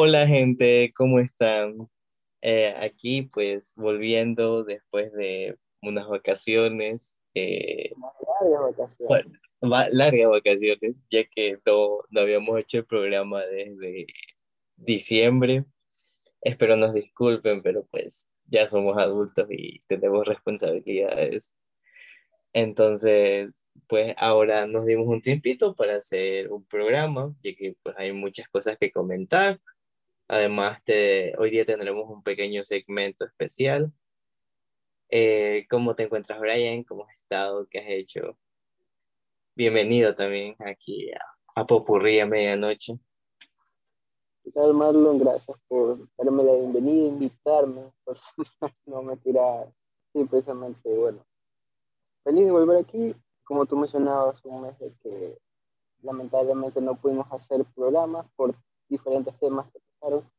Hola gente, ¿cómo están? Eh, aquí pues volviendo después de unas vacaciones, eh, Largas vacaciones. bueno, largas vacaciones, ya que no, no habíamos hecho el programa desde diciembre. Espero nos disculpen, pero pues ya somos adultos y tenemos responsabilidades. Entonces, pues ahora nos dimos un tiempito para hacer un programa, ya que pues hay muchas cosas que comentar. Además, te- hoy día tendremos un pequeño segmento especial. Eh, ¿cómo te encuentras, Brian? ¿Cómo has estado? ¿Qué has hecho? Bienvenido también aquí a, a Popurrí a medianoche. ¿Qué tal, Marlon? Gracias por darme la bienvenida, invitarme. No me tira. Sí, precisamente, bueno. Feliz de volver aquí. Como tú mencionabas, un mes de que lamentablemente no pudimos hacer programas por diferentes temas que pasaron.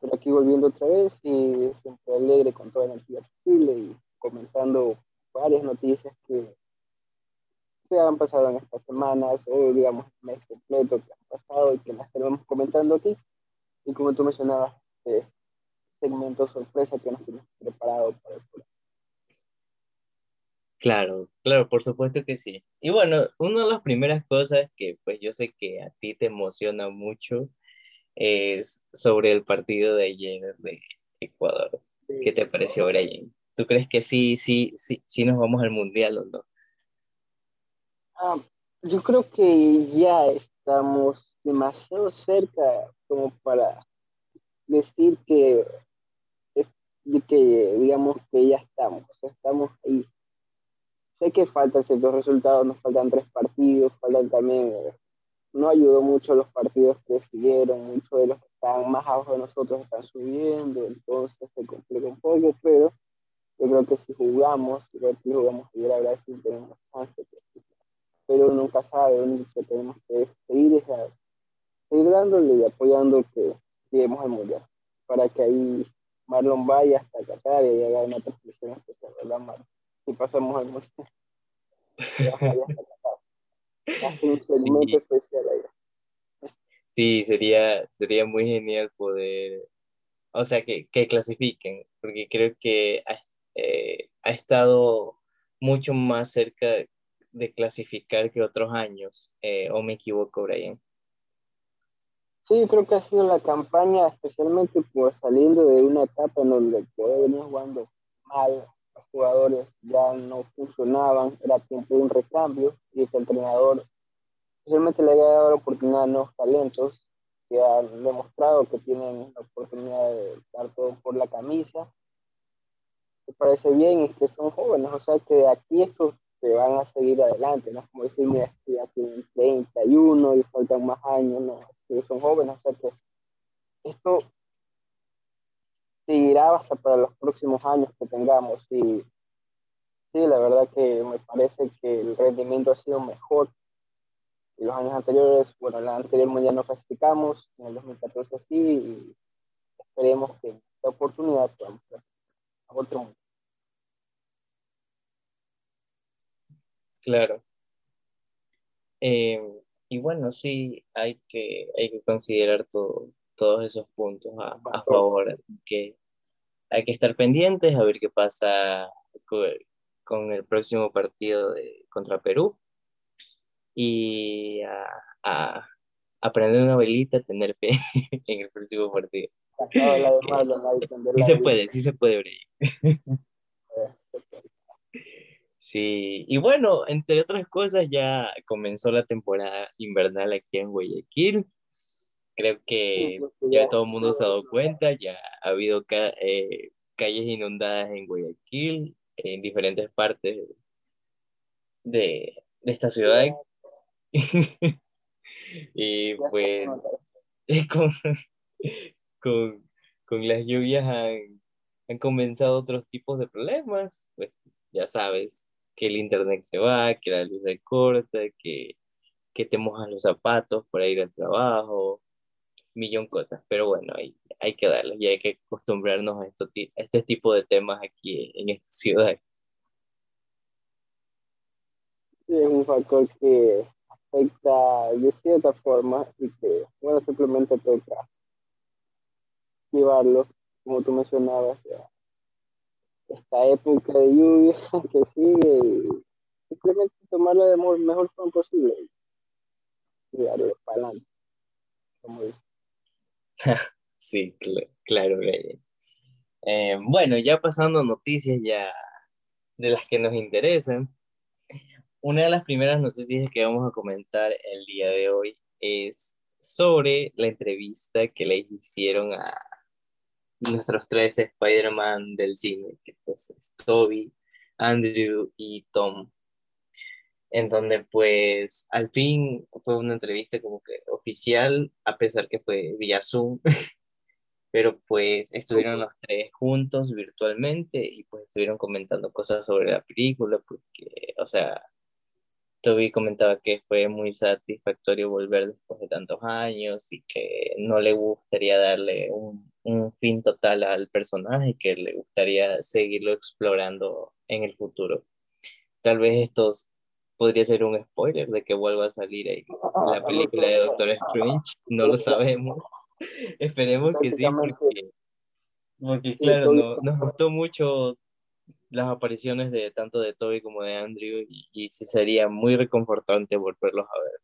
Pero aquí volviendo otra vez y siempre alegre con toda energía posible y comentando varias noticias que se han pasado en estas semanas o digamos el mes completo que han pasado y que las tenemos comentando aquí. Y como tú mencionabas, este segmento sorpresa que nos tenemos preparado para el programa. Claro, claro, por supuesto que sí. Y bueno, una de las primeras cosas que pues yo sé que a ti te emociona mucho es sobre el partido de ayer de Ecuador. ¿Qué te pareció, Brian? ¿Tú crees que sí, sí, sí, sí nos vamos al mundial o no? Ah, yo creo que ya estamos demasiado cerca como para decir que, que digamos que ya estamos, estamos ahí. Sé que faltan ciertos resultados, nos faltan tres partidos, faltan también, no ayudó mucho los partidos que siguieron, muchos de los que están más abajo de nosotros están subiendo, entonces se complica un poco, pero yo creo que si jugamos, yo creo que si jugamos ayer a Brasil tenemos chance de que sí. pero nunca sabe, lo único que tenemos que es seguir, esa- seguir dándole y apoyando que lleguemos al mundial, para que ahí Marlon vaya hasta Qatar y haga una transmisión especial, ¿verdad, Marlon? Si pasamos al mundial, que vaya hasta Qatar. Hace un segmento Sí. especial ahí. Sí, sería, sería muy genial poder, o sea, que, que clasifiquen, porque creo que ha, eh, ha estado mucho más cerca de clasificar que otros años, eh, o me equivoco, Brian. Sí, creo que ha sido la campaña, especialmente por saliendo de una etapa en donde el venía jugando mal, los jugadores ya no funcionaban, era tiempo de un recambio y que el entrenador especialmente le había dado la oportunidad a nuevos talentos que han demostrado que tienen la oportunidad de dar todo por la camisa. Me parece bien y que son jóvenes, o sea que de aquí estos se van a seguir adelante, ¿no? Como decir, mira, que ya tienen 31 y faltan más años, no, que son jóvenes, o sea que esto seguirá hasta para los próximos años que tengamos y sí, la verdad que me parece que el rendimiento ha sido mejor y los años anteriores, bueno, la anterior mundial no clasificamos, en el 2014 sí, y esperemos que en esta oportunidad podamos clasificar a otro mundial. Claro. Eh, y bueno, sí, hay que, hay que considerar todo, todos esos puntos a, a favor, que hay que estar pendientes a ver qué pasa co- con, el próximo partido de, contra Perú y a, a aprender una velita, tener fe en el próximo partido. Tender Sí se puede, sí se puede, Brian. Sí, y bueno, entre otras cosas, ya comenzó la temporada invernal aquí en Guayaquil. Creo que ya todo el mundo se ha dado cuenta, ya ha habido ca- eh, calles inundadas en Guayaquil, en diferentes partes de, de esta ciudad. Y pues con, con, con las lluvias han, han comenzado otros tipos de problemas, pues ya sabes, que el internet se va, que la luz se corta, que, que te mojas los zapatos para ir al trabajo, millón cosas, pero bueno, hay, hay que darle y hay que acostumbrarnos a, esto, a este tipo de temas aquí en esta ciudad. Sí, es un factor que afecta de cierta forma y que, bueno, simplemente toca llevarlo, como tú mencionabas, esta época de lluvia que sigue y simplemente tomarla de mejor forma posible y darle para adelante, como dice. sí, claro, eh, bueno, ya pasando noticias ya de las que nos interesan, una de las primeras noticias que vamos a comentar el día de hoy es sobre la entrevista que le hicieron a nuestros tres Spider-Man del cine, que pues es Toby, Andrew y Tom. En donde pues al fin fue una entrevista como que oficial, a pesar que fue vía Zoom, pero pues estuvieron los tres juntos virtualmente y pues estuvieron comentando cosas sobre la película, porque, o sea, Toby comentaba que fue muy satisfactorio volver después de tantos años y que no le gustaría darle un, un fin total al personaje, que le gustaría seguirlo explorando en el futuro. Tal vez esto podría ser un spoiler de que vuelva a salir ahí la película de Doctor Strange, no lo sabemos. Esperemos que sí, porque, porque claro, no, nos gustó mucho las apariciones de tanto de Toby como de Andrew y, sí sería muy reconfortante volverlos a ver.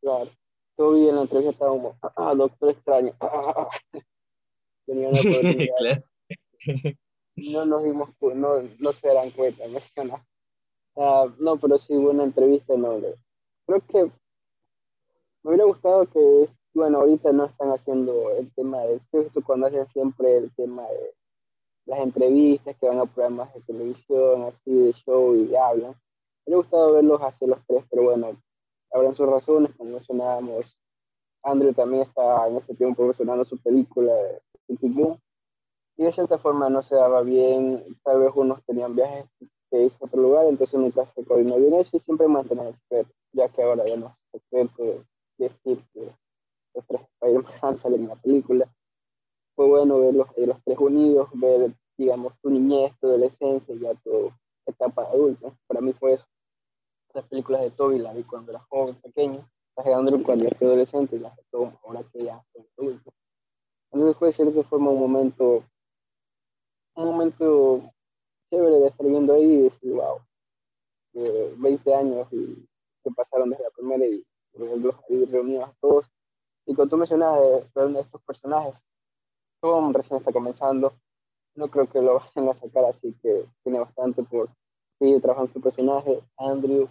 Claro, Toby en la entrevista estaba como, ah, doctor extraño. Tenía una claro. no nos dimos, no, no se darán cuenta, no uh, no, pero sí hubo una entrevista, no, creo que me hubiera gustado que, bueno, ahorita no están haciendo el tema del sexo, cuando hacen siempre el tema de las entrevistas que van a programas de televisión, así de show y hablan. Me ha gustado verlos hacer los tres, pero bueno, habrán sus razones, como mencionábamos. Andrew también está en ese tiempo promocionando su película de y de cierta forma no se daba bien, tal vez unos tenían viajes que a otro lugar, entonces nunca se coordinó bien eso y siempre mantener el secreto, ya que ahora ya no es secreto decir que los tres Spider-Man salen en la película fue bueno ver los, los tres unidos, ver, digamos, tu niñez, tu adolescencia, ya tu etapa adulta. Para mí fue eso. Las películas de Toby las vi cuando era joven, pequeño, las de Andrew cuando era adolescente y las de Tom ahora que ya soy adulto. Entonces fue de cierta forma un momento, un momento chévere de estar viendo ahí y decir, wow, 20 años y que pasaron desde la primera y verlos ahí reunidos a todos. Y cuando tú mencionas de, de estos personajes, Tom recién está comenzando. No creo que lo vayan a sacar, así que tiene bastante por seguir trabajando su personaje. Andrew.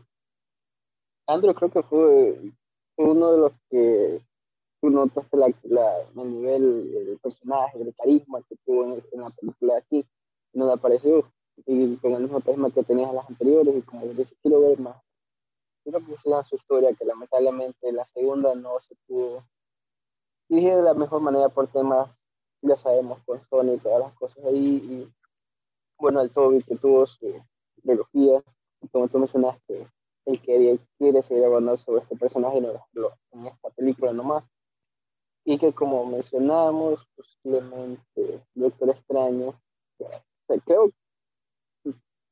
Andrew creo que fue uno de los que tú notaste la, el nivel del personaje, el carisma que tuvo en, en la película de aquí, no le apareció, y con el mismo carisma que tenía en las anteriores, y como les quiero ver más. Creo que sea su historia, que lamentablemente la segunda no se pudo dirigir de la mejor manera por temas ya sabemos, con Sony y todas las cosas ahí. Y bueno, el Toby que tuvo su trilogía, como tú mencionaste, él quería, quiere seguir hablando sobre este personaje no en esta película nomás. Y que como mencionamos, posiblemente Doctor Extraño, creo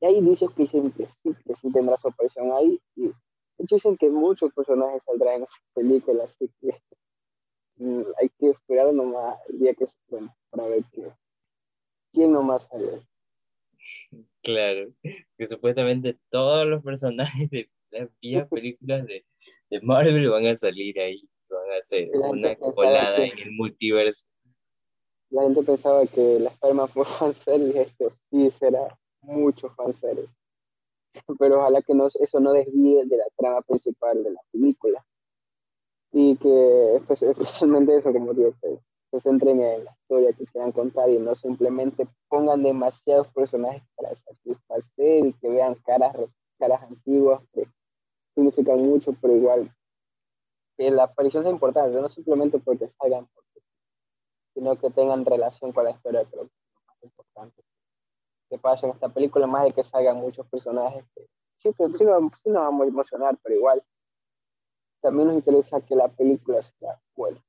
que hay indicios que dicen que sí, que sí tendrá su aparición ahí. Y dicen que muchos personajes saldrán en esa película, así que Mm, hay que esperar nomás el día que se bueno, para ver que, quién nomás sale. Claro, que supuestamente todos los personajes de las viejas películas de, de, Marvel van a salir ahí, van a hacer una colada en el multiverso. La gente pensaba que la Spider-Man fue fanservice, y esto sí será mucho fanservice. Pero ojalá que eso no desvíe de la trama principal de la película y que pues, especialmente eso, como digo, se centren en la historia que quieran contar y no simplemente pongan demasiados personajes para satisfacer y que vean caras, caras antiguas que significan mucho, pero igual que la aparición sea importante, no simplemente porque salgan, sino que tengan relación con la historia, creo que es lo más importante que pasa en esta película, más de que salgan muchos personajes sí, sí, sí, nos vamos a emocionar, pero igual también nos interesa que la película sea buena.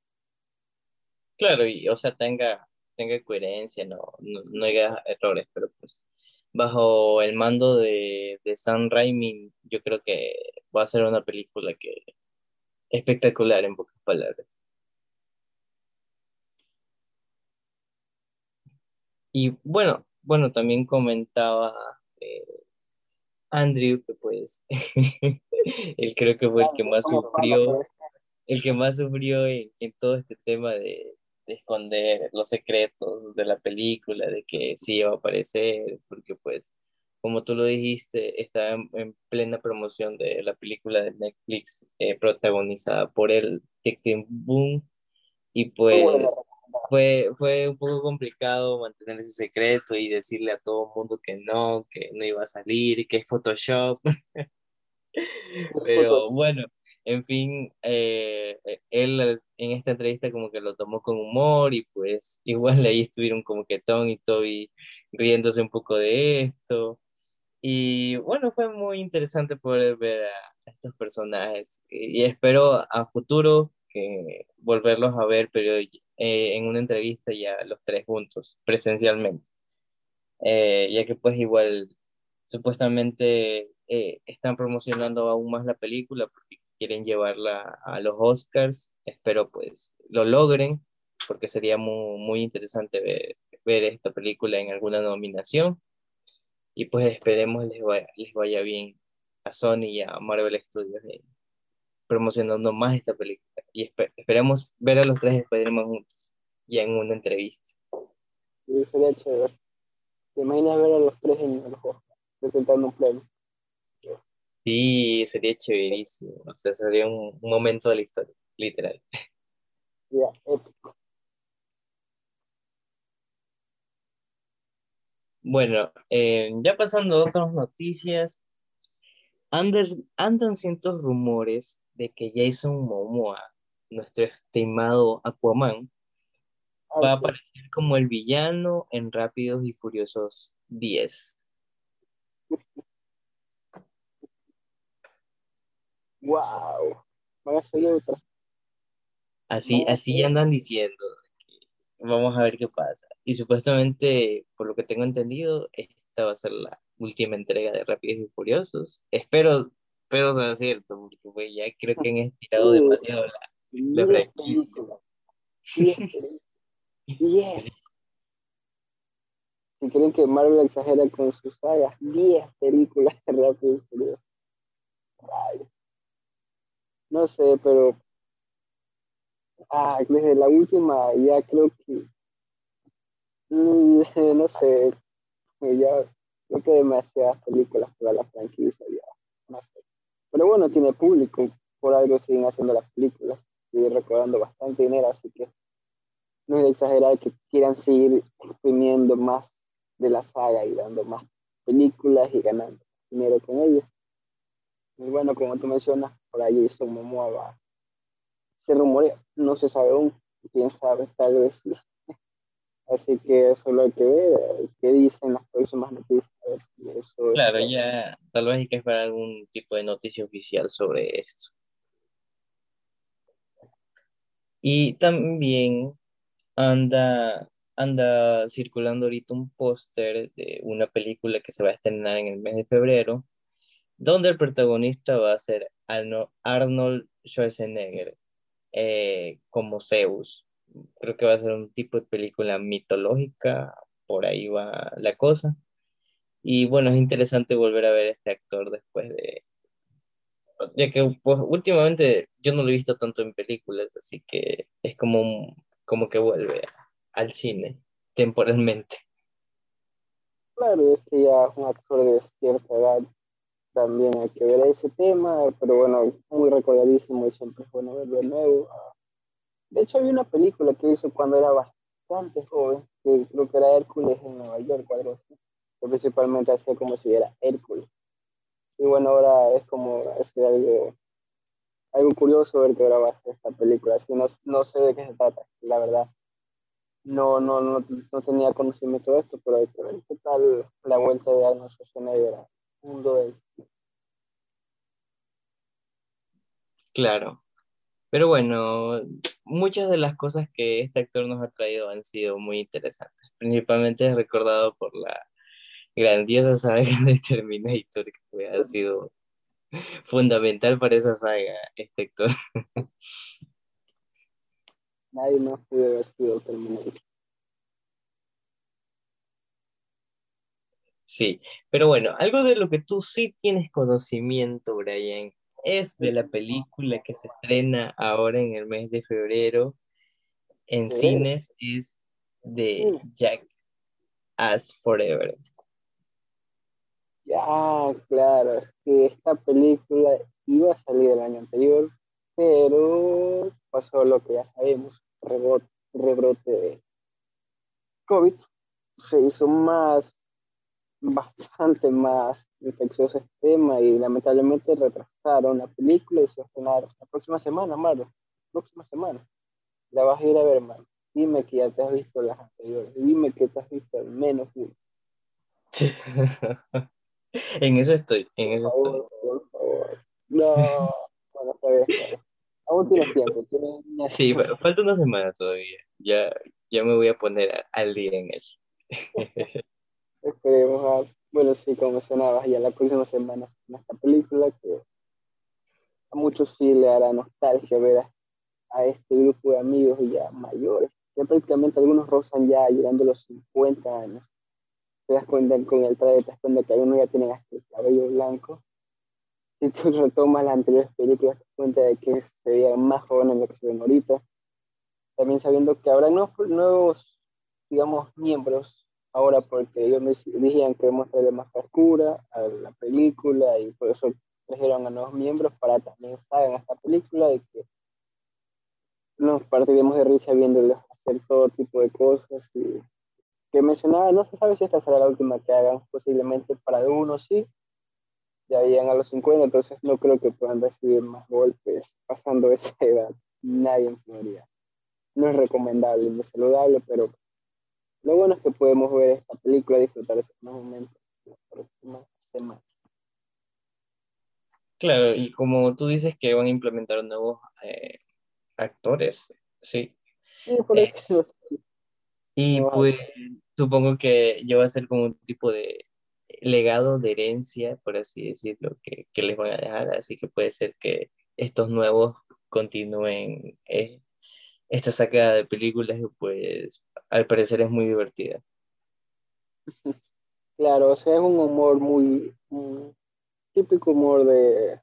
Claro, y o sea, tenga, tenga coherencia, no, no, haya errores, pero pues bajo el mando de, de Sam Raimi, yo creo que va a ser una película que espectacular en pocas palabras. Y bueno, bueno, también comentaba eh, Andrew que pues él creo que fue el que más sufrió, el que más sufrió en, en todo este tema de, de, esconder los secretos de la película, de que sí iba a aparecer, porque pues, como tú lo dijiste, estaba en, plena promoción de la película de Netflix eh, protagonizada por el Tic Boom, y pues fue, fue un poco complicado mantener ese secreto y decirle a todo el mundo que no, que no iba a salir, que es Photoshop. Pero bueno, en fin, eh, él en esta entrevista como que lo tomó con humor y pues igual ahí estuvieron como que Tom y Toby riéndose un poco de esto. Y bueno, fue muy interesante poder ver a estos personajes y espero a futuro que volverlos a ver, pero eh, en una entrevista ya los tres juntos, presencialmente. Eh, ya que pues igual supuestamente eh, están promocionando aún más la película porque quieren llevarla a los Oscars. Espero pues lo logren porque sería muy, muy interesante ver, ver esta película en alguna nominación. Y pues esperemos les vaya, les vaya bien a Sony y a Marvel Studios promocionando más esta película. Y esperemos ver a los tres Spider-Man juntos, y en una entrevista. Sí, sería chévere. ¿Te imaginas ver a los tres en el juego, presentando un premio? Sí, sería chéverísimo. O sea, sería un, momento de la historia, literal. Ya, épico. Bueno, eh, ya pasando a otras noticias, andan cientos rumores de que Jason Momoa, nuestro estimado Aquaman, va a aparecer como el villano en Rápidos y Furiosos 10. Wow, van a salir otra. Así, así andan diciendo. Vamos a ver qué pasa. Y supuestamente, por lo que tengo entendido, esta va a ser la última entrega de Rápidos y Furiosos. Espero pero sea cierto, porque pues, ya creo que han estirado demasiado la, la franquicia. Si creen que Marvel exagera con sus sagas, 10 películas de Rápido y Furioso. No sé, pero ah, desde la última ya creo que no sé, ya creo que demasiadas películas para la franquicia ya, no sé. Pero bueno, tiene público, por algo siguen haciendo las películas, siguen recaudando bastante dinero, así que no es exagerar que quieran seguir exprimiendo más de la saga y dando más películas y ganando dinero con ellos. Y bueno, como tú mencionas, por ahí hizo Momoa va. Se rumorea, no se sabe aún, quién sabe, tal vez. Así que eso es lo que ver, qué dicen las próximas noticias. claro, ya tal vez hay que esperar algún tipo de noticia oficial sobre esto. Y también anda, anda circulando ahorita un póster de una película que se va a estrenar en el mes de febrero, donde el protagonista va a ser Arnold Schwarzenegger eh, como Zeus creo que va a ser un tipo de película mitológica, por ahí va la cosa. Y bueno, es interesante volver a ver a este actor después de... Ya que pues, últimamente yo no lo he visto tanto en películas, así que es como, como que vuelve al cine temporalmente. Claro, es que ya es un actor de cierta edad, también hay que ver ese tema, pero bueno, muy recordadísimo y siempre es bueno verlo de nuevo. De hecho, había una película que hizo cuando era bastante joven, que creo que era Hércules en Nueva York algo así, que principalmente hacía como si era Hércules. Y bueno, ahora es como es algo, algo curioso ver que ahora esta película. Así no, no sé de qué se trata, la verdad. No, no, no, no tenía conocimiento de esto, pero hay que ver qué tal la vuelta de Arnold Schwarzenegger al mundo del Claro, pero bueno, muchas de las cosas que este actor nos ha traído han sido muy interesantes. Principalmente recordado por la grandiosa saga de Terminator, que ha sido fundamental para esa saga, este actor. Nadie más pudo haber sido Terminator. Sí, pero bueno, algo de lo que tú sí tienes conocimiento, Brian, es de la película que se estrena ahora en el mes de febrero en cines, es de Jack as Forever. Ya, claro, es que esta película iba a salir el año anterior, pero pasó lo que ya sabemos, rebrote, rebrote de COVID, se hizo más, bastante más infeccioso este tema y lamentablemente retrasaron la película y se va a estrenar la próxima semana, Marlo, próxima semana. La vas a ir a ver, man. Dime que ya te has visto las anteriores, dime que te has visto al menos uno. en eso estoy, en eso estoy. Por favor. No, bueno, está bien, está bien. Aún tienes tiempo. Tienes sí, pero falta una semana todavía. Ya, ya me voy a poner al día en eso. Esperemos. A, bueno, sí, como mencionabas, ya la próxima semana en esta película que a muchos sí le hará nostalgia ver a, a este grupo de amigos ya mayores. Ya prácticamente algunos rozan ya llegando a los 50 años te das cuenta con el traje, te das cuenta que algunos ya tienen hasta el cabello blanco. Si tú retomas las anteriores películas, te das cuenta de que se veían más jóvenes de lo que se ven ahorita. También sabiendo que habrá nuevos, digamos, miembros ahora, porque ellos me dijeron que mostrarle más frescura a la película y por eso trajeron a nuevos miembros para también salgan esta película y que nos partiremos de risa viéndoles hacer todo tipo de cosas y que mencionaba, no se sabe si esta será la última que hagan, posiblemente para uno sí, ya llegan a los 50, entonces no creo que puedan recibir más golpes pasando esa edad, nadie en teoría. No es recomendable ni saludable, pero lo bueno es que podemos ver esta película y disfrutar esos momentos la próxima semana. Claro, y como tú dices que van a implementar nuevos eh, actores, sí. Sí, por eh, eso. y pues supongo que ya va a ser como un tipo de legado de herencia, por así decirlo, que, que les van a dejar, así que puede ser que estos nuevos continúen eh, esta sacada de películas pues al parecer es muy divertida. Claro, o sea, es un humor muy, típico humor de,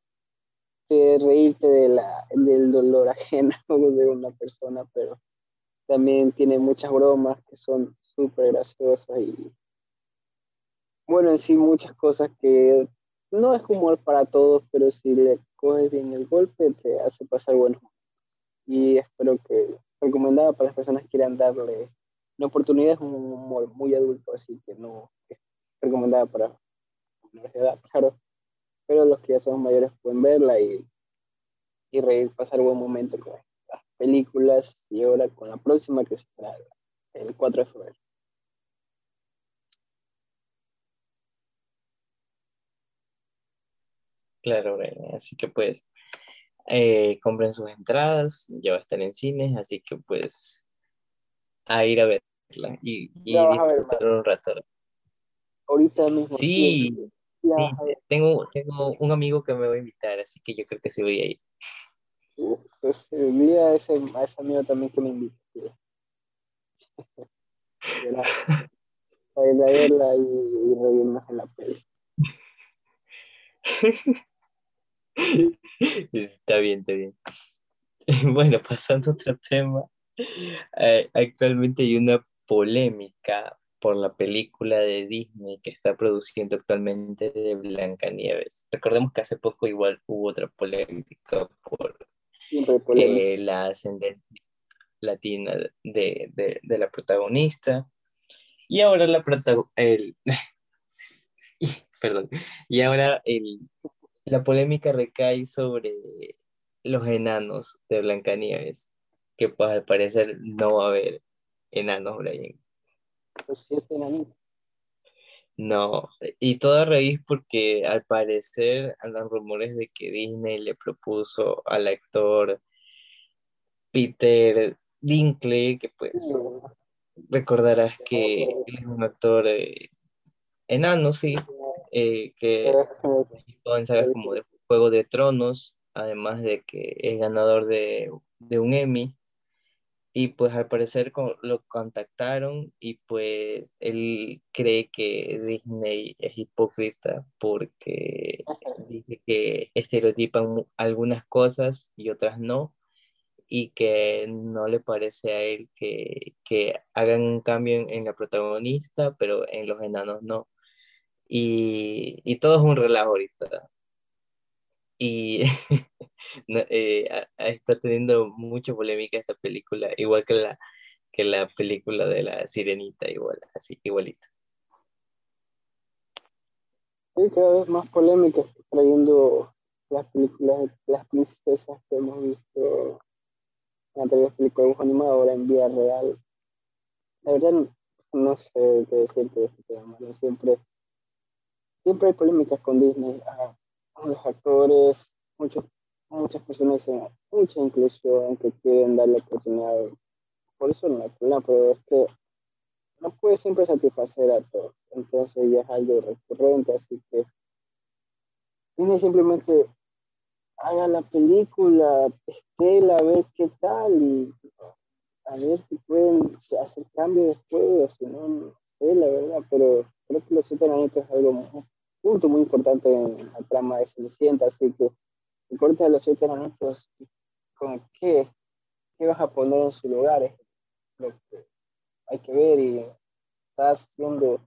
de reírte de la, del dolor ajeno de una persona, pero también tiene muchas bromas que son súper graciosa y bueno, en sí muchas cosas que no es humor para todos, pero si le coges bien el golpe te hace pasar bueno. Y espero que recomendada para las personas que quieran darle una oportunidad, es un humor muy adulto, así que no es recomendada para la edad, claro. Pero los que ya son mayores pueden verla y, y reír, pasar buen momento con las películas y ahora con la próxima que será el 4 de febrero. Claro, así que pues eh, compren sus entradas, ya va a estar en cines, así que pues a ir a verla y, y disfrutar un rato. Ahorita mismo. Sí, tengo, tengo un amigo que me va a invitar, así que yo creo que sí voy a ir. pues día a ese, a ese amigo también que me invite. a ir a verla y, y reírnos en la peli. Está bien, está bien. Bueno, pasando a otro tema. Eh, actualmente hay una polémica por la película de Disney que está produciendo actualmente de Blancanieves. Recordemos que hace poco igual hubo otra polémica por eh, la ascendencia latina de, de, la protagonista. Y ahora la protagonista, perdón, y ahora el, la polémica recae sobre los enanos de Blancanieves, que pues al parecer no va a haber enanos, Brian. Los siete enanitos. No, y todo a raíz porque al parecer andan rumores de que Disney le propuso al actor Peter Dinklage, que pues recordarás que él es un actor eh, enano, sí, eh, que en sagas como de Juego de Tronos, además de que es ganador de, un Emmy. y pues al parecer lo contactaron y pues él cree que Disney es hipócrita porque dice que estereotipan algunas cosas y otras no y que no le parece a él que, hagan un cambio en, la protagonista, pero en los enanos no. Y, y todo es un relajo ahorita. Y eh, está teniendo mucha polémica esta película, igual que la, que la película de la sirenita, igual, así, igualito. Sí, cada vez más polémica trayendo las películas, las princesas que hemos visto en anteriores películas animadas, ahora en vida real. La verdad, no sé qué decir de este tema. Siempre, siempre hay polémicas con Disney. Ah, los actores, muchos, muchas personas, mucha inclusión que quieren darle oportunidad. Por eso no hay pero es que no puede siempre satisfacer a todos. Entonces ya es algo recurrente, así que tiene simplemente haga la película, estela, a ver qué tal y a ver si pueden hacer cambios después, o si no, no sé, la verdad, pero creo que los siete es algo punto muy importante en la trama de Cenicienta, así que el corte de los siete enanitos, con qué, qué vas a poner en su lugar, es lo que hay que ver y estás viendo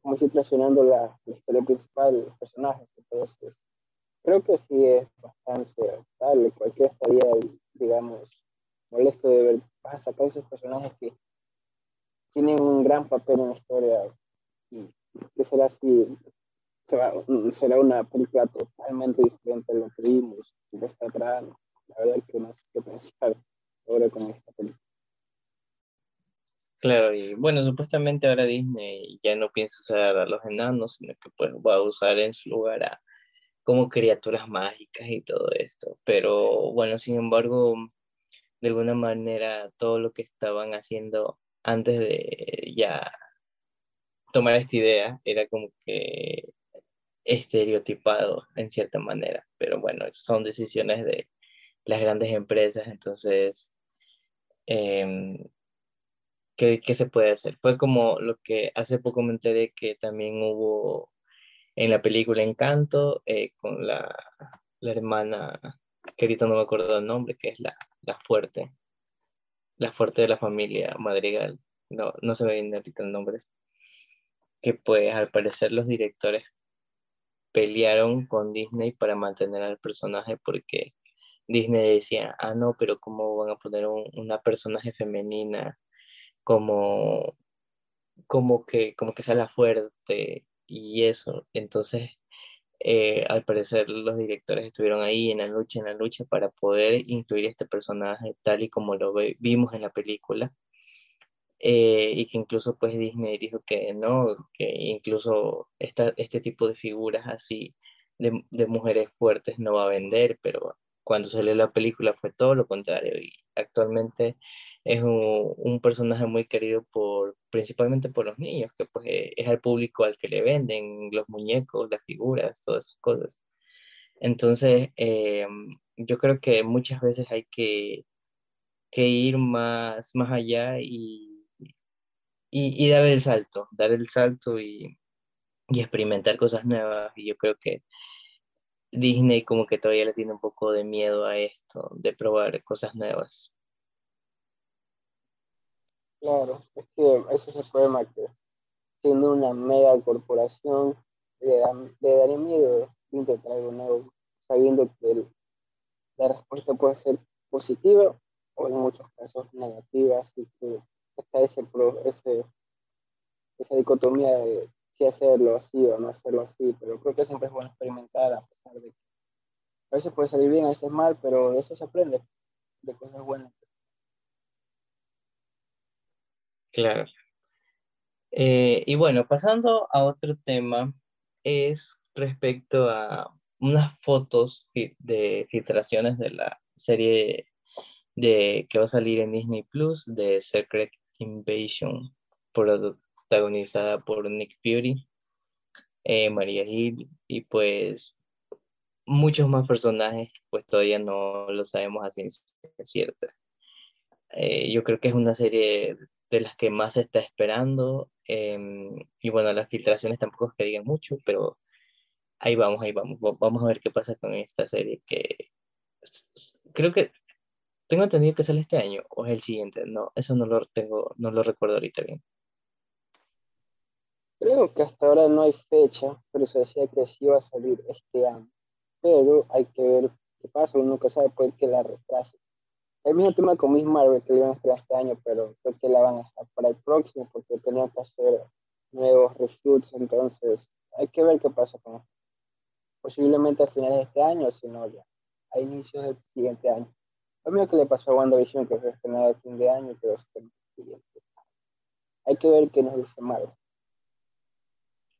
como si traicionando la, historia principal, los personajes, entonces creo que sí es bastante tal, cualquiera estaría, digamos, molesto de ver, vas a sacar esos personajes que tienen un gran papel en la historia que será así será, una película totalmente diferente a lo que vimos está atrás. La verdad que no sé qué pensar ahora con esta película. Claro, y bueno, supuestamente ahora Disney ya no piensa usar a los enanos, sino que pues va a usar en su lugar a como criaturas mágicas y todo esto. Pero bueno, sin embargo, de alguna manera todo lo que estaban haciendo antes de ya tomar esta idea era como que estereotipado en cierta manera, pero bueno, son decisiones de las grandes empresas, entonces, eh, ¿qué, se puede hacer? Fue como lo que hace poco me enteré que también hubo en la película Encanto eh, con la, la, hermana, que ahorita no me acuerdo el nombre, que es la, la fuerte, la fuerte de la familia Madrigal, no, no se me viene ahorita el nombre, que pues al parecer los directores pelearon con Disney para mantener al personaje porque Disney decía, ah, no, pero ¿cómo van a poner una personaje femenina como, como, que, como que sea la fuerte y eso? Entonces, eh, al parecer los directores estuvieron ahí en la lucha, en la lucha para poder incluir este personaje tal y como lo vimos en la película. Eh, y que incluso pues Disney dijo que no, que incluso esta, este tipo de figuras así de, de, mujeres fuertes no va a vender, pero cuando salió la película fue todo lo contrario y actualmente es un, un personaje muy querido por principalmente por los niños, que pues eh, es al público al que le venden los muñecos, las figuras, todas esas cosas. Entonces, eh, yo creo que muchas veces hay que, que ir más, más allá y y, dar el salto, dar el salto y, experimentar cosas nuevas. Y yo creo que Disney como que todavía le tiene un poco de miedo a esto, de probar cosas nuevas. Claro, es que ese es el problema, que siendo una mega corporación, le, daría miedo intentar algo nuevo, sabiendo que la respuesta puede ser positiva o en muchos casos negativa, así que está ese, ese, esa dicotomía de si hacerlo así o no hacerlo así, pero creo que siempre es bueno experimentar a pesar de que a veces puede salir bien, a veces mal, pero eso se aprende de cosas buenas. Claro. Eh, y bueno, pasando a otro tema, es respecto a unas fotos de filtraciones de la serie de que va a salir en Disney Plus de Secret Invasion, protagonizada por Nick Fury, eh, María Hill y pues muchos más personajes, pues todavía no lo sabemos así cierta. Eh, yo creo que es una serie de las que más se está esperando. Em, y bueno, las filtraciones tampoco es que digan mucho, pero ahí vamos, ahí vamos. Vamos a ver qué pasa con esta serie que creo que tengo entendido que sale este año o es el siguiente. No, eso no lo tengo, no lo recuerdo ahorita bien. Creo que hasta ahora no hay fecha, pero se decía que sí va a salir este año. Pero hay que ver qué pasa, uno nunca sabe, puede que la retrase. El mismo tema con Miss Marvel que iban a hacer este año, pero creo que la van a dejar para el próximo porque tenían que hacer nuevos reshoots, entonces hay que ver qué pasa con esto. Posiblemente a finales de este año, si no ya, a inicios del siguiente año. Lo mismo que le pasó a WandaVision, que se estrenó a fin de año, pero siguiente. Hay que ver qué nos dice Marvel.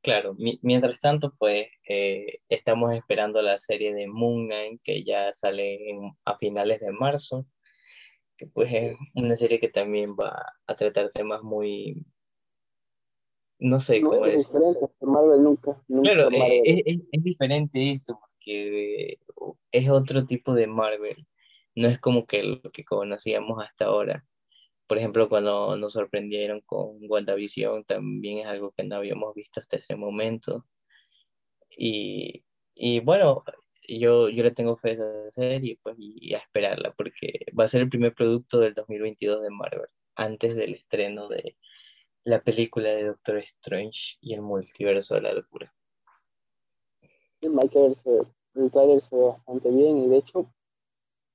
Claro, mientras tanto, pues eh, estamos esperando la serie de Moon Knight que ya sale a finales de marzo, que pues es una serie que también va a tratar temas muy, no sé cómo es. Diferente, Marvel nunca, claro, eh, es, es, diferente esto porque es otro tipo de Marvel, no es como que lo que conocíamos hasta ahora por ejemplo, cuando nos sorprendieron con WandaVision, también es algo que no habíamos visto hasta ese momento. Y, y bueno, yo, yo le tengo fe a esa serie pues, y a esperarla, porque va a ser el primer producto del 2022 de Marvel, antes del estreno de la película de Doctor Strange y el multiverso de la locura. Michael el trailer bastante bien y de hecho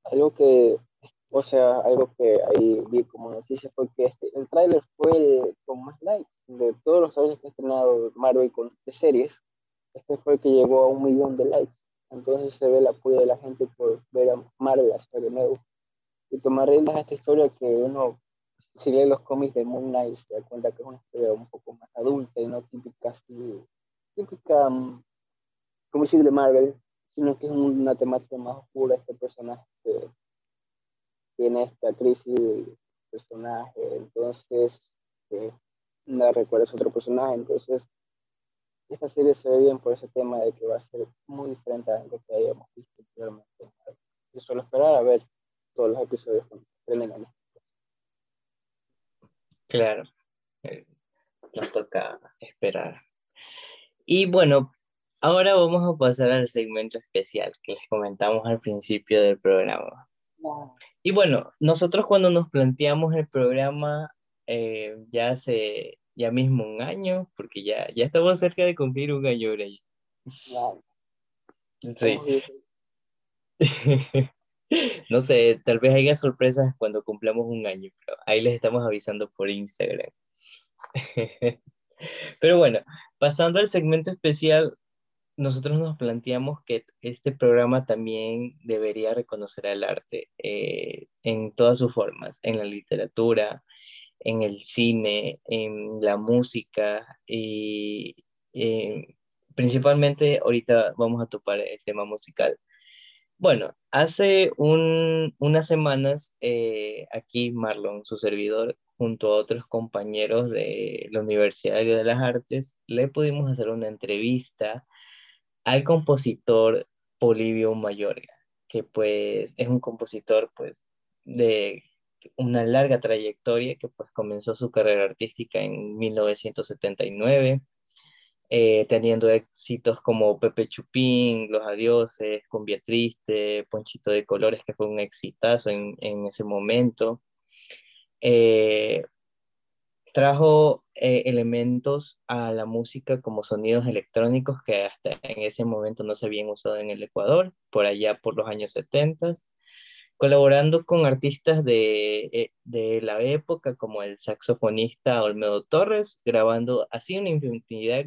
algo que o sea, algo que ahí vi como noticia fue que este, el tráiler fue el con más likes de todos los años que ha estrenado Marvel con series. Este fue el que llegó a un millón de likes. Entonces se ve el apoyo de la gente por ver a Marvel hacer de nuevo. Y tomar riendas a esta historia que uno, si lee los cómics de Moon Knight, se da cuenta que es una historia un poco más adulta y no típica, típica, mm, como decir, de Marvel, sino que es una temática más oscura este personaje tiene esta crisis de personaje, entonces eh, no recuerdas otro personaje, entonces esta serie se ve bien por ese tema de que va a ser muy diferente a lo que hayamos visto anteriormente. Y solo esperar a ver todos los episodios cuando se estrenen Claro, eh, nos toca esperar. Y bueno, ahora vamos a pasar al segmento especial que les comentamos al principio del programa. Y bueno, nosotros cuando nos planteamos el programa eh, ya hace ya mismo un año, porque ya, ya estamos cerca de cumplir un año ahora. Sí. no sé, tal vez haya sorpresas cuando cumplamos un año, pero ahí les estamos avisando por Instagram. pero bueno, pasando al segmento especial, nosotros nos planteamos que este programa también debería reconocer al arte eh, en todas sus formas, en la literatura, en el cine, en la música y eh, principalmente ahorita vamos a topar el tema musical. Bueno, hace unas semanas eh, aquí Marlon, su servidor, junto a otros compañeros de la Universidad de las Artes, le pudimos hacer una entrevista al compositor Polivio Mayorga, que pues es un compositor pues de una larga trayectoria que pues comenzó su carrera artística en 1979, eh, teniendo éxitos como Pepe Chupín, Los Adioses, Cumbia Triste, Ponchito de Colores, que fue un exitazo en, en ese momento. Eh, trajo eh, elementos a la música como sonidos electrónicos que hasta en ese momento no se habían usado en el Ecuador, por allá por los años 70, colaborando con artistas de, eh, de la época como el saxofonista Olmedo Torres, grabando así una infinidad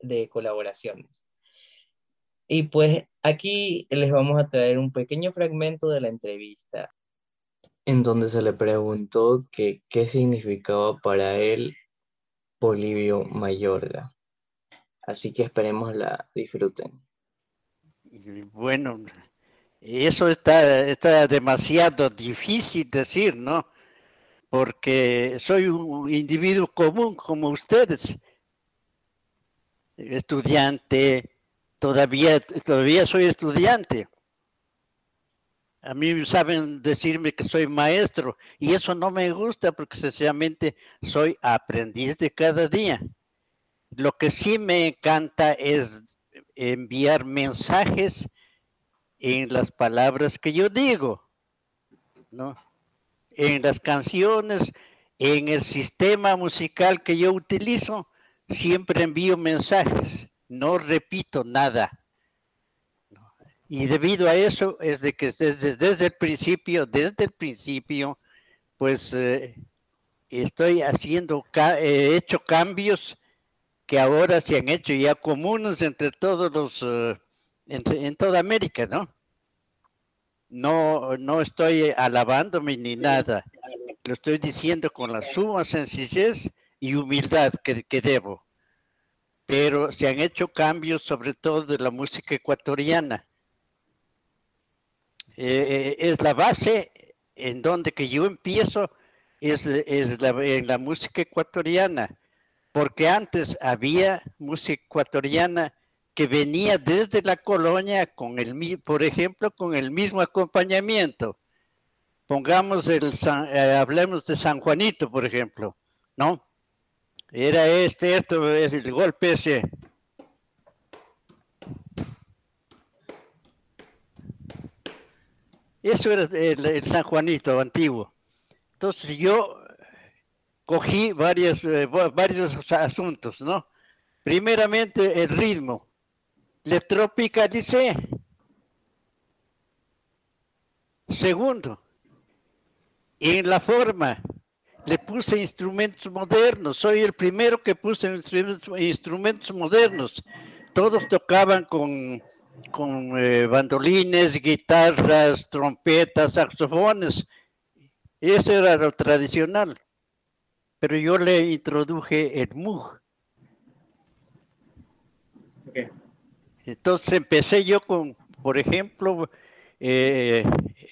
de colaboraciones. Y pues aquí les vamos a traer un pequeño fragmento de la entrevista en donde se le preguntó qué significaba para él Bolivio Mayorga. Así que esperemos la disfruten. Bueno, eso está, está demasiado difícil decir, ¿no? Porque soy un individuo común como ustedes, estudiante, todavía, todavía soy estudiante A mí saben decirme que soy maestro y eso no me gusta porque sencillamente soy aprendiz de cada día. Lo que sí me encanta es enviar mensajes en las palabras que yo digo, ¿no? En las canciones, en el sistema musical que yo utilizo, siempre envío mensajes, no repito nada. Y debido a eso es de que desde, el principio, desde el principio, pues eh, estoy haciendo, he hecho cambios que ahora se han hecho ya comunes entre todos los, uh, en toda América, ¿no? No, no estoy alabándome ni nada, lo estoy diciendo con la suma sencillez y humildad que debo. Pero se han hecho cambios sobre todo de la música ecuatoriana eh, es la base en donde que yo empiezo, es, es la, música ecuatoriana, porque antes había música ecuatoriana que venía desde la colonia con el, por ejemplo, con el mismo acompañamiento. Pongamos el, eh, hablemos de San Juanito, por ejemplo, ¿no? Era este, esto es el golpe ese Eso era el, San Juanito antiguo. Entonces yo cogí varios, eh, varios asuntos, ¿no? Primeramente el ritmo. Le tropicalicé. Segundo, en la forma. Le puse instrumentos modernos. Soy el primero que puse instrumentos modernos. Todos tocaban con con eh, bandolines, guitarras, trompetas, saxofones. Eso era lo tradicional. Pero yo le introduje el Moog. Entonces empecé yo con, por ejemplo, eh,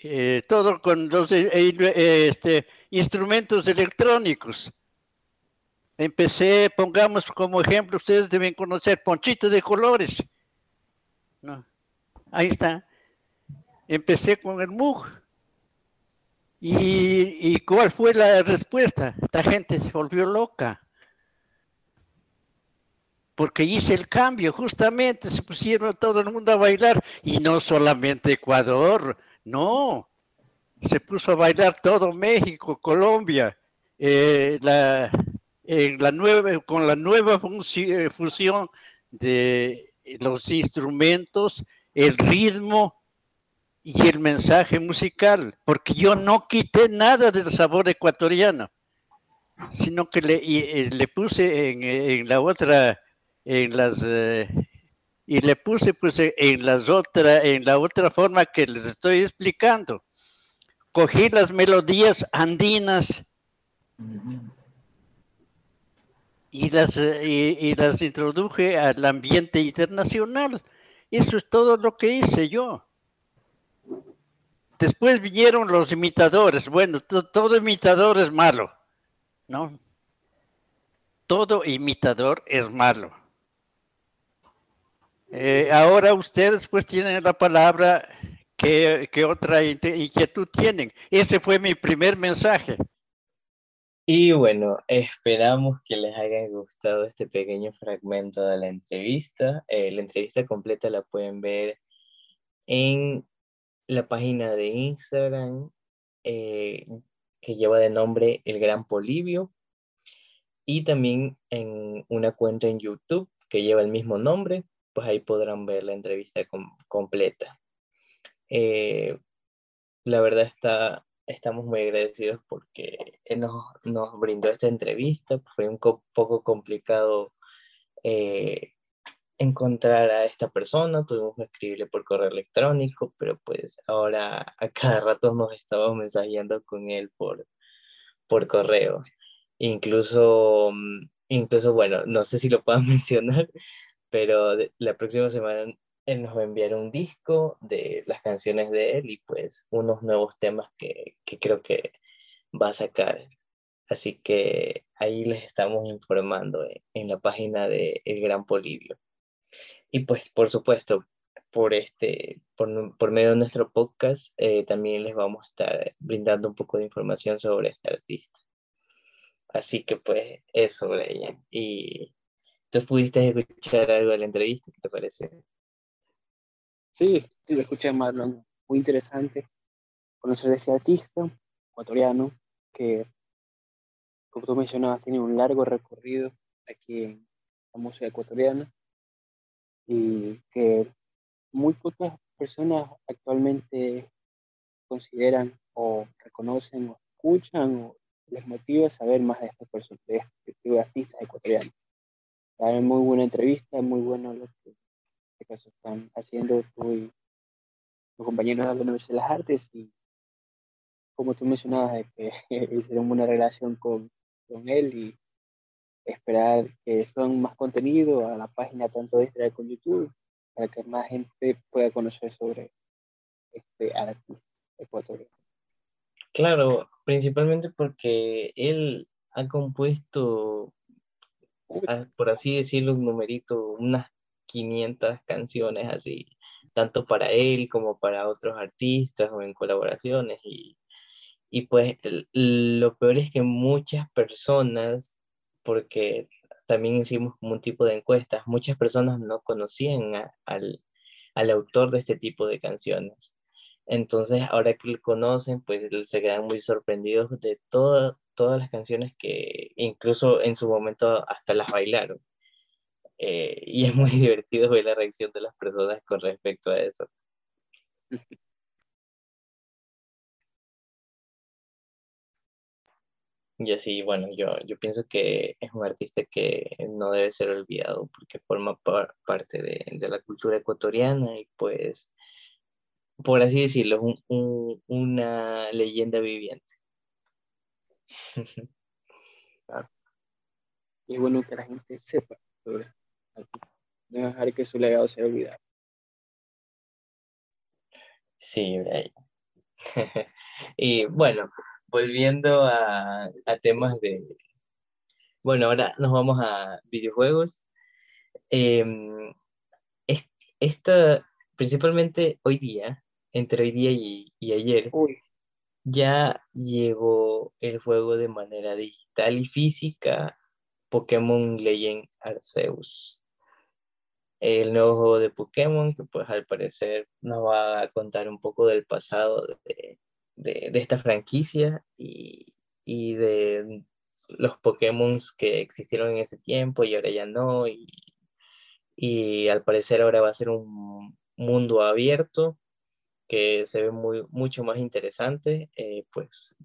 eh, todo con los este, instrumentos electrónicos. Empecé, pongamos como ejemplo, ustedes deben conocer Ponchito de Colores no. Ahí está. Empecé con el MUG. ¿Y, ¿Y cuál fue la respuesta? La gente se volvió loca. Porque hice el cambio, justamente se pusieron todo el mundo a bailar. Y no solamente Ecuador, no. Se puso a bailar todo México, Colombia. Eh, la, con la nueva eh, fusión de los instrumentos, el ritmo y el mensaje musical, porque yo no quité nada del sabor ecuatoriano, sino que le, eh, le puse en, la otra, en las, eh, y le puse pues en las otra, en la otra forma que les estoy explicando. Cogí las melodías andinas y las, eh, y, las introduje al ambiente internacional. Eso es todo lo que hice yo. Después vinieron los imitadores. Bueno, todo imitador es malo, ¿no? Todo imitador es malo. Eh, ahora ustedes pues tienen la palabra que, que otra inquietud tienen. Ese fue mi primer mensaje. Y bueno, esperamos que les haya gustado este pequeño fragmento de la entrevista. Eh, la entrevista completa la pueden ver en la página de Instagram eh, que lleva de nombre El Gran Polivio y también en una cuenta en YouTube que lleva el mismo nombre, pues ahí podrán ver la entrevista completa. Eh, la verdad está estamos muy agradecidos porque nos, nos brindó esta entrevista. Fue un poco complicado eh, encontrar a esta persona, tuvimos que escribirle por correo electrónico, pero pues ahora a cada rato nos estamos mensajeando con él por, por correo. Incluso, mm, incluso, bueno, no sé si lo puedo mencionar, pero la próxima semana él nos va a enviar un disco de las canciones de él y pues unos nuevos temas que, que creo que va a sacar. Así que ahí les estamos informando en la página de El Gran Polivio. Y pues por supuesto, por, este, por, por medio de nuestro podcast eh, también les vamos a estar brindando un poco de información sobre este artista. Así que pues eso, Brian. Y tú pudiste escuchar algo de la entrevista, ¿qué te parece? Sí, lo escuché, Marlon. Muy interesante conocer a ese artista ecuatoriano que, como tú mencionabas, tiene un largo recorrido aquí en la música ecuatoriana y que muy pocas personas actualmente consideran o reconocen o escuchan o les motiva saber más de esta persona, de este artistas ecuatorianos. Muy buena entrevista, muy bueno lo que caso están haciendo tú y los compañeros de la Universidad de las Artes y como tú mencionabas, que hicieron una relación con, con él y esperar que son más contenido a la página tanto de Instagram como YouTube para que más gente pueda conocer sobre este artista ecuatoriano. Claro, principalmente porque él ha compuesto, por así decirlo, un numerito, unas 500 canciones así, tanto para él como para otros artistas o en colaboraciones. Y, y pues lo peor es que muchas personas porque también hicimos como un tipo de encuestas. Muchas personas no conocían al, al, autor de este tipo de canciones. Entonces, ahora que lo conocen, pues se quedan muy sorprendidos de todas las canciones que incluso en su momento hasta las bailaron. Eh, y es muy divertido ver la reacción de las personas con respecto a eso. Y así, bueno, yo, yo pienso que es un artista que no debe ser olvidado porque forma parte de, de, la cultura ecuatoriana y pues, por así decirlo, es un, una leyenda viviente. Y bueno que la gente sepa sobre no dejar que su legado sea olvidado. Sí, y bueno, volviendo a, temas de... Bueno, ahora nos vamos a videojuegos. Em, esta, principalmente hoy día, entre hoy día y, ayer, ya llegó el juego de manera digital y física Pokémon Legend Arceus. El nuevo juego de Pokémon que pues al parecer nos va a contar un poco del pasado de, de, esta franquicia y, y, de los Pokémon que existieron en ese tiempo y ahora ya no. Y, y al parecer ahora va a ser un mundo abierto que se ve muy, mucho más interesante, eh, pues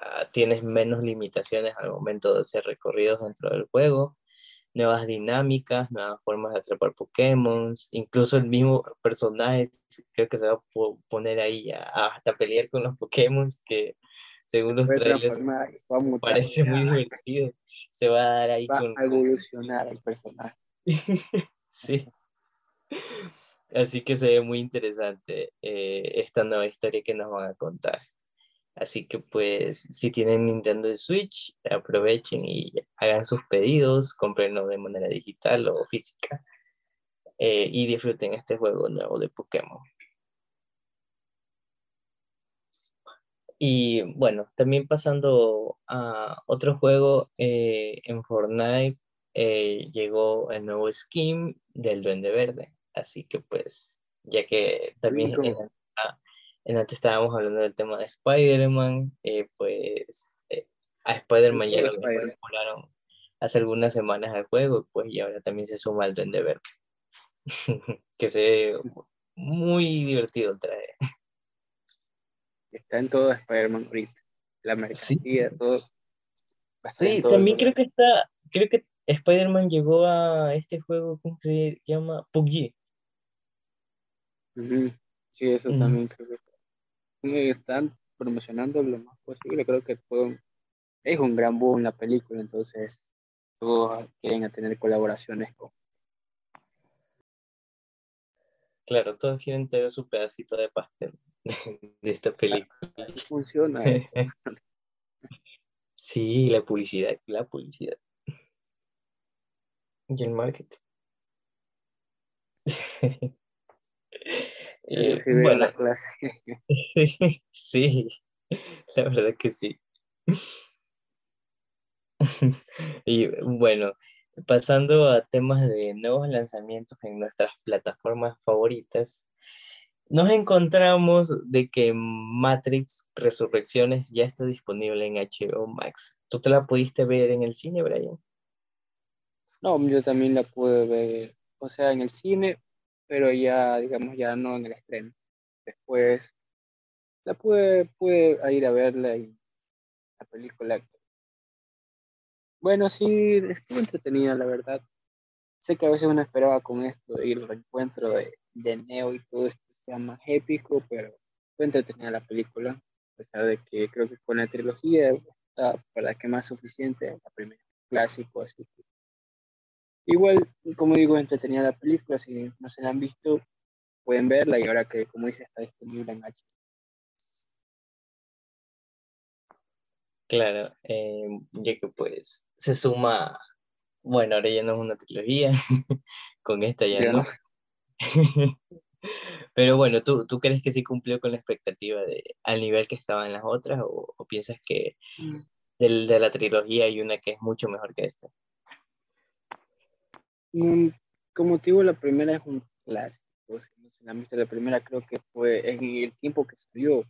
ah, tienes menos limitaciones al momento de hacer recorridos dentro del juego nuevas dinámicas, nuevas formas de atrapar Pokémon, incluso el mismo personaje creo que se va a poner ahí a, hasta pelear con los Pokémon que según los trailers parece muy divertido. Se va a dar ahí va a evolucionar el personaje. sí. Así que se ve muy interesante eh, esta nueva historia que nos van a contar. Así que pues si tienen Nintendo Switch, aprovechen y hagan sus pedidos, comprenlo de manera digital o física eh, y disfruten este juego nuevo de Pokémon. Y bueno, también pasando a otro juego eh, en Fortnite, eh, llegó el nuevo skin del Duende Verde. Así que pues, ya que también antes estábamos hablando del tema de Spider-Man, eh, pues eh, a Spider-Man ya lo incorporaron hace algunas semanas al juego, pues y ahora también se suma el Duende Verde, que se ve muy divertido el traje. Está en todo Spider-Man ahorita, la mercancía, todo. Sí, también creo que está, creo que Spider-Man llegó a este juego, ¿cómo se llama? PUBG. Sí, eso también creo que están promocionando lo más posible. Creo que es un gran boom la película, entonces todos quieren tener colaboraciones con. Claro, todos quieren tener su pedacito de pastel de, esta película. Funciona. sí, la publicidad, la publicidad. Y el marketing. Eh, bueno, la clase. sí, la verdad que sí. Y bueno, pasando a temas de nuevos lanzamientos en nuestras plataformas favoritas, nos encontramos de que Matrix Resurrecciones ya está disponible en HBO Max. ¿Tú te la pudiste ver en el cine, Brian? No, yo también la pude ver, o sea, en el cine, pero ya, digamos, ya no en el estreno. Después la pude, pude ir a verla y la película. Bueno, sí, estuvo entretenida, la verdad. Sé que a veces uno esperaba con esto ir al reencuentro de, de Neo y todo esto sea más épico, pero fue entretenida la película, a pesar de que creo que con la trilogía está para que más suficiente, la primera clásico, así que igual, como digo, entretenida la película, si no se la han visto, pueden verla y ahora que, como dice, está disponible en HBO. Claro, eh, ya que pues se suma, bueno, ahora ya no es una trilogía, con esta ya Ya no. no. Pero bueno, ¿tú, ¿tú crees que sí cumplió con la expectativa de, al nivel que estaban las otras o, o piensas que del, de la trilogía hay una que es mucho mejor que esta? Mm, Como te digo, la primera es un clásico. La primera creo que fue en el tiempo que salió,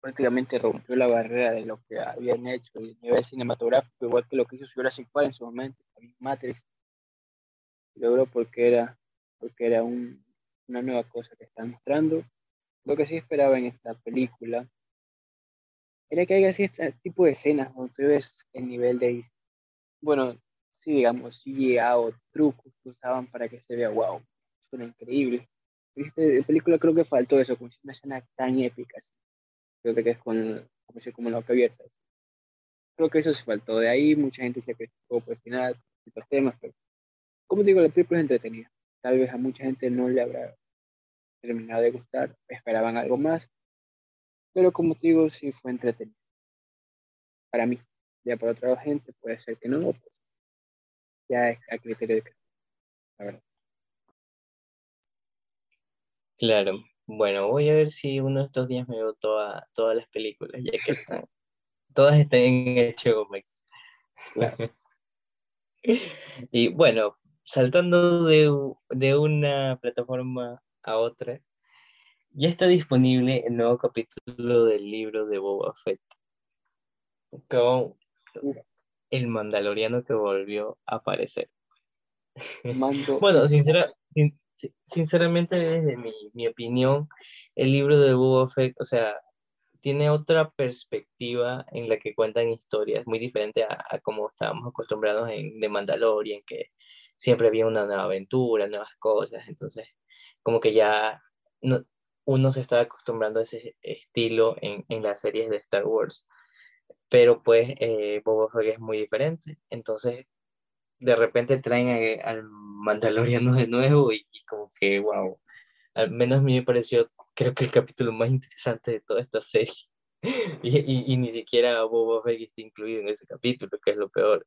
prácticamente rompió la barrera de lo que habían hecho a nivel cinematográfico, igual que lo que hizo Jurassic Park en su momento, también Matrix. Logró porque era, porque era un- una nueva cosa que están mostrando. Lo que sí esperaba en esta película era que haya este tipo de escenas donde tú ves el nivel de, bueno, sí, digamos, CGI o trucos que usaban para que se vea, wow, suena increíble. En película creo que faltó eso, como si una escena tan épica, creo que es con, como si como la boca abierta. Creo que eso se faltó. De ahí mucha gente se criticó por el final, estos temas, pero como digo, la película es entretenida. Tal vez a mucha gente no le habrá terminado de gustar, esperaban algo más, pero como te digo, sí fue entretenida. Para mí, ya para otra gente puede ser que no, pues ya es a criterio de cada uno, la verdad. Claro, bueno, voy a ver si uno de estos días me veo toda- todas las películas, ya que están, todas están en Max. Claro. Y bueno, saltando de, de una plataforma a otra, ya está disponible el nuevo capítulo del libro de Boba Fett, con el mandaloriano que volvió a aparecer. Mando Bueno, sincera- sin- sin- sinceramente, desde mi, mi opinión, el libro de Boba Fett, o sea, tiene otra perspectiva en la que cuentan historias, muy diferente a, a como estábamos acostumbrados en The Mandalorian, que siempre había una nueva aventura, nuevas cosas, entonces como que ya no- uno se estaba acostumbrando a ese estilo en, en las series de Star Wars, pero pues eh, Boba Fett es muy diferente, entonces de repente traen a- al Mandaloriano de nuevo y, y como que, wow, al menos a mí me pareció, creo que el capítulo más interesante de toda esta serie. Y, y- y ni siquiera Boba Fett está incluido en ese capítulo, que es lo peor.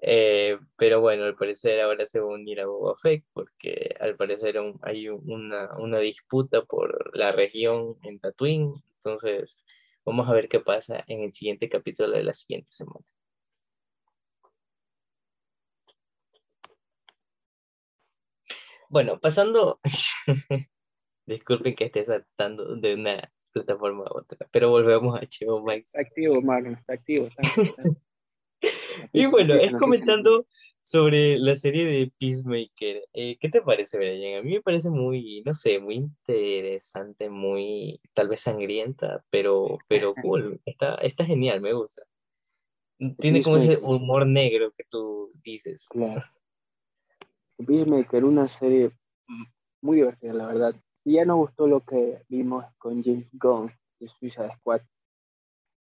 Eh, pero bueno, al parecer ahora se va a unir a Boba Fett porque al parecer un- hay un- una, una disputa por la región en Tatooine. Entonces, vamos a ver qué pasa en el siguiente capítulo de la siguiente semana. Bueno, pasando, disculpen que esté saltando de una plataforma a otra, pero volvemos a HBO Max. Está activo, Marlon, está activo. Está, Y bueno, es comentando sobre la serie de Peacemaker. eh, ¿qué te parece, Brian? A mí me parece muy, no sé, muy interesante, muy tal vez sangrienta, pero, pero cool. Está, está genial, me gusta. Tiene como ese humor negro que tú dices. Claro. Peacemaker, una serie muy divertida, la verdad. Si ya nos gustó lo que vimos con James Gunn de Suicide Squad,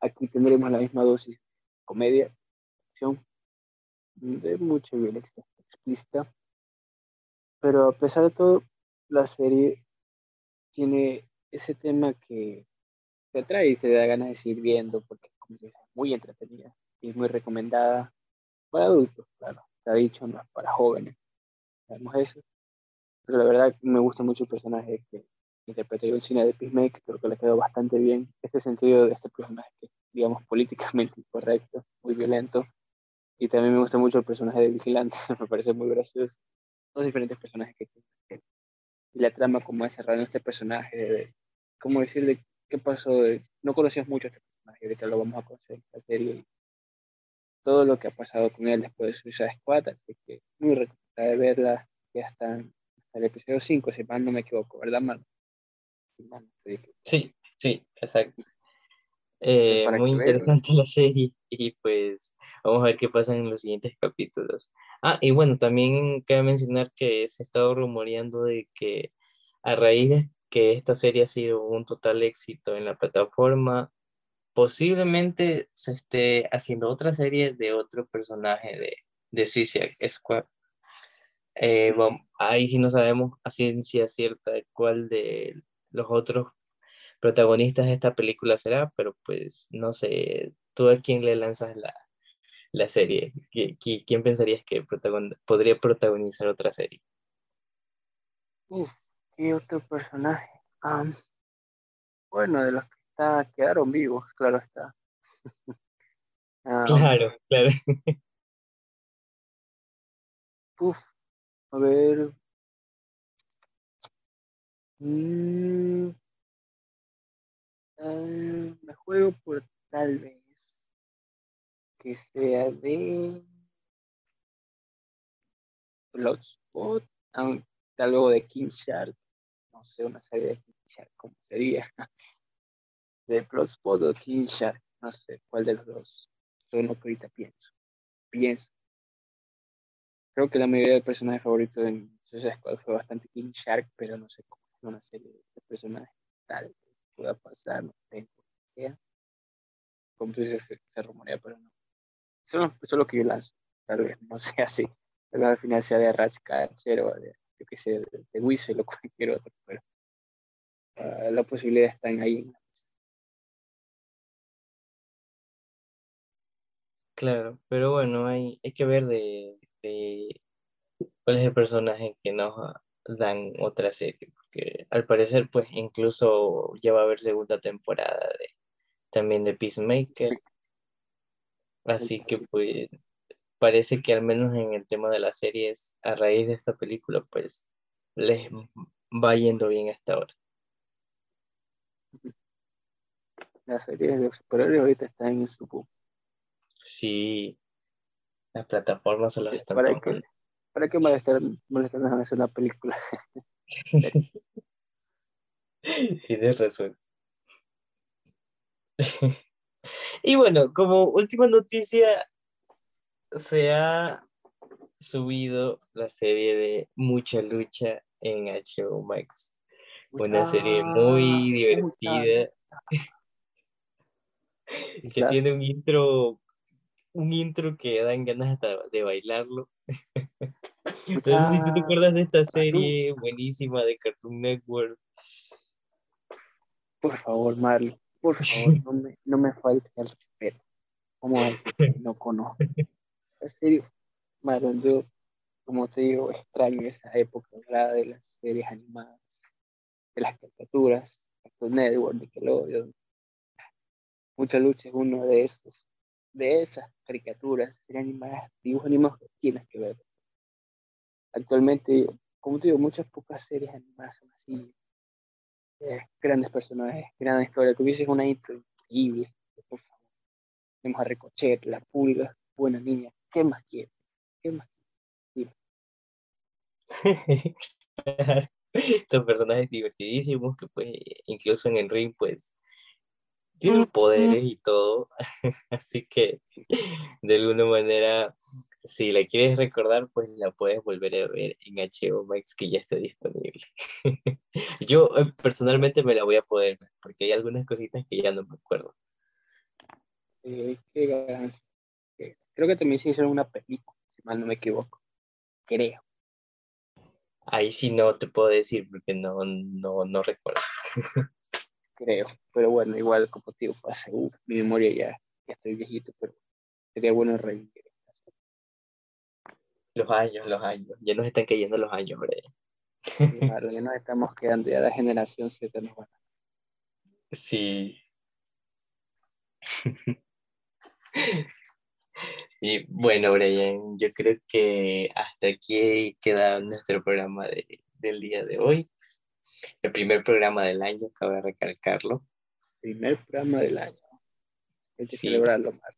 aquí tendremos la misma dosis de comedia, acción, de mucha violencia explícita. Pero a pesar de todo, la serie tiene ese tema que te atrae y te da ganas de seguir viendo porque como es muy entretenida y es muy recomendada para adultos, claro. Está dicho, no para jóvenes. Sabemos eso. pero la verdad me gusta mucho el personaje que interpretó el cine de Peacemaker, creo que le quedó bastante bien ese sentido de este personaje digamos políticamente incorrecto, muy violento, y también me gusta mucho el personaje de Vigilante, me parece muy gracioso, dos diferentes personajes que tiene, y la trama como es cerrado este personaje, de, cómo decir de qué pasó, no conocías mucho a este personaje, ahorita lo vamos a conocer en la serie, todo lo que ha pasado con él después de Suicide Squad, así que muy recomendable verla, ya está en el episodio 5, si mal no me equivoco, ¿verdad, man? Sí, sí, exacto. Eh, muy interesante la serie. Y pues vamos a ver qué pasa en los siguientes capítulos. Ah, y bueno, también cabe mencionar que se ha estado rumoreando de que a raíz de que esta serie ha sido un total éxito en la plataforma, posiblemente se esté haciendo otra serie de otro personaje de, de Suicide Squad. Eh, ahí sí no sabemos a ciencia cierta cuál de los otros protagonistas de esta película será, pero pues no sé, tú a quién le lanzas la, la serie, ¿Quién pensarías que podría protagonizar otra serie? Uf, ¿qué otro personaje? bueno, de los que está, quedaron vivos, claro está. claro, claro. uf, a ver. Mm, ah, me juego por tal vez que sea de Bloodspot, luego de King Shark, no sé, una serie de King Shark, ¿cómo sería? De Bloodspot o King Shark, no sé cuál de los dos son lo que ahorita pienso. Pienso. Creo que la mayoría de personajes favoritos en Suicide Squad fue bastante King Shark, pero no sé cómo es una serie de personajes tal pueda pasar, no tengo idea. Se, se rumorea, pero no. Eso, eso, es lo que yo lanzo, tal vez, no sé así. Al final sea de Ratcatcher o de, yo qué sé, de, de Whistle o cualquier otro, pero uh, la posibilidad está ahí. Claro, pero bueno, hay, hay que ver de, de cuál es el personaje que nos dan otra serie, porque al parecer pues incluso ya va a haber segunda temporada de también de Peacemaker. Así que pues parece que al menos en el tema de las series, a raíz de esta película, pues les va yendo bien hasta ahora. Las series de superhéroes ahorita están en su Sí, las plataformas se las están ¿Para tomando. qué, ¿Para qué molestar, molestarnos a hacer una película? Tienes razón. y bueno, como última noticia, se ha subido la serie de Mucha Lucha en HBO Max. Una serie muy divertida. que tiene un intro, un intro que dan ganas hasta de bailarlo. No sé si tú te acuerdas de esta serie buenísima de Cartoon Network. Por favor, Marley, por favor, no me, no me falte el respeto. ¿Cómo que no conozco? En serio, Marlon, yo, como te digo, extraño esa época de las series animadas, de las caricaturas, Cartoon Network, Nickelodeon. Mucha lucha es uno de esos, de esas caricaturas, series animadas, dibujos animados que tienes que ver actualmente, como te digo, muchas pocas series animadas son así. Eh, grandes personajes, gran historia. Hubiese una intro increíble, por favor. Tenemos a Ricochet, La Pulga, Buena Niña. ¿Qué más quieres? ¿Qué más quieres? Estos personajes divertidísimos que pues incluso en el ring pues tienen poderes y todo. Así que de alguna manera si la quieres recordar, pues la puedes volver a ver en HBO Max que ya está disponible. Yo eh, personalmente me la voy a poder ver porque hay algunas cositas que ya no me acuerdo. Eh, Creo que también se hicieron una película, si mal no me equivoco. Creo. Ahí sí no te puedo decir porque no, no, no recuerdo. Creo, pero bueno, igual como te digo, pasa, mi memoria ya, ya estoy viejito, pero sería bueno revivir. Los años, los años. Ya nos están cayendo los años, hombre. Claro, ya nos estamos quedando, ya la generación 7 nos va. Sí. Y bueno, Brian, yo creo que hasta aquí queda nuestro programa de, del día de hoy. El primer programa del año, cabe recalcarlo. Primer programa del año. Hay que Sí. celebrarlo más.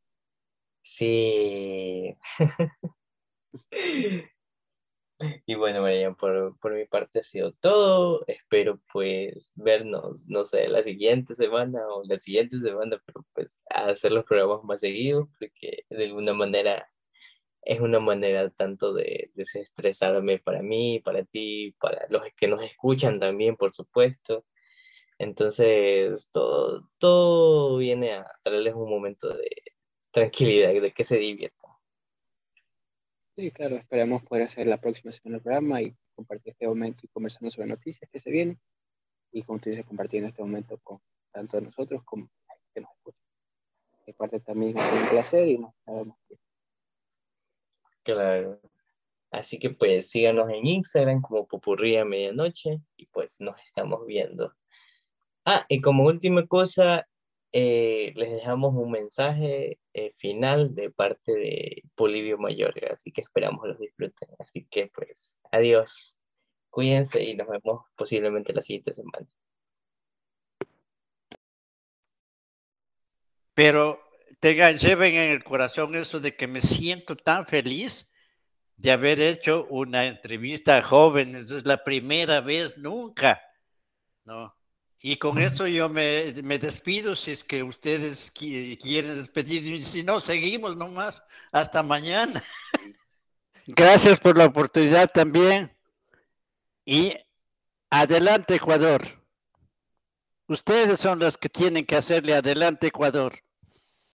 Sí. Y bueno, Brian, por, por mi parte ha sido todo. Espero pues vernos, no sé, la siguiente semana o la siguiente semana, pero pues hacer los programas más seguidos, porque de alguna manera es una manera tanto de desestresarme para mí, para ti, para los que nos escuchan también, por supuesto. Entonces, todo, todo viene a traerles un momento de tranquilidad, de que se diviertan. Sí, claro, esperamos poder hacer la próxima semana el programa y compartir este momento y conversando sobre noticias que se vienen. Y como tú dices, compartir en este momento con tanto nosotros como que nos. De parte también es un placer y nos que Claro. Así que pues síganos en Instagram como Popurrí a Medianoche y pues nos estamos viendo. Ah, y como última cosa, eh, les dejamos un mensaje eh, final de parte de Polivio Mayorga, así que esperamos los disfruten. Así que pues adiós, cuídense y nos vemos posiblemente la siguiente semana. Pero tengan, lleven en el corazón eso de que me siento tan feliz de haber hecho una entrevista a jóvenes. Es la primera vez nunca. ¿no? Y con eso yo me, me despido si es que ustedes qui- quieren despedirse. Y Si no, seguimos nomás. Hasta mañana. Gracias por la oportunidad también. Y adelante, Ecuador. Ustedes son los que tienen que hacerle adelante, Ecuador.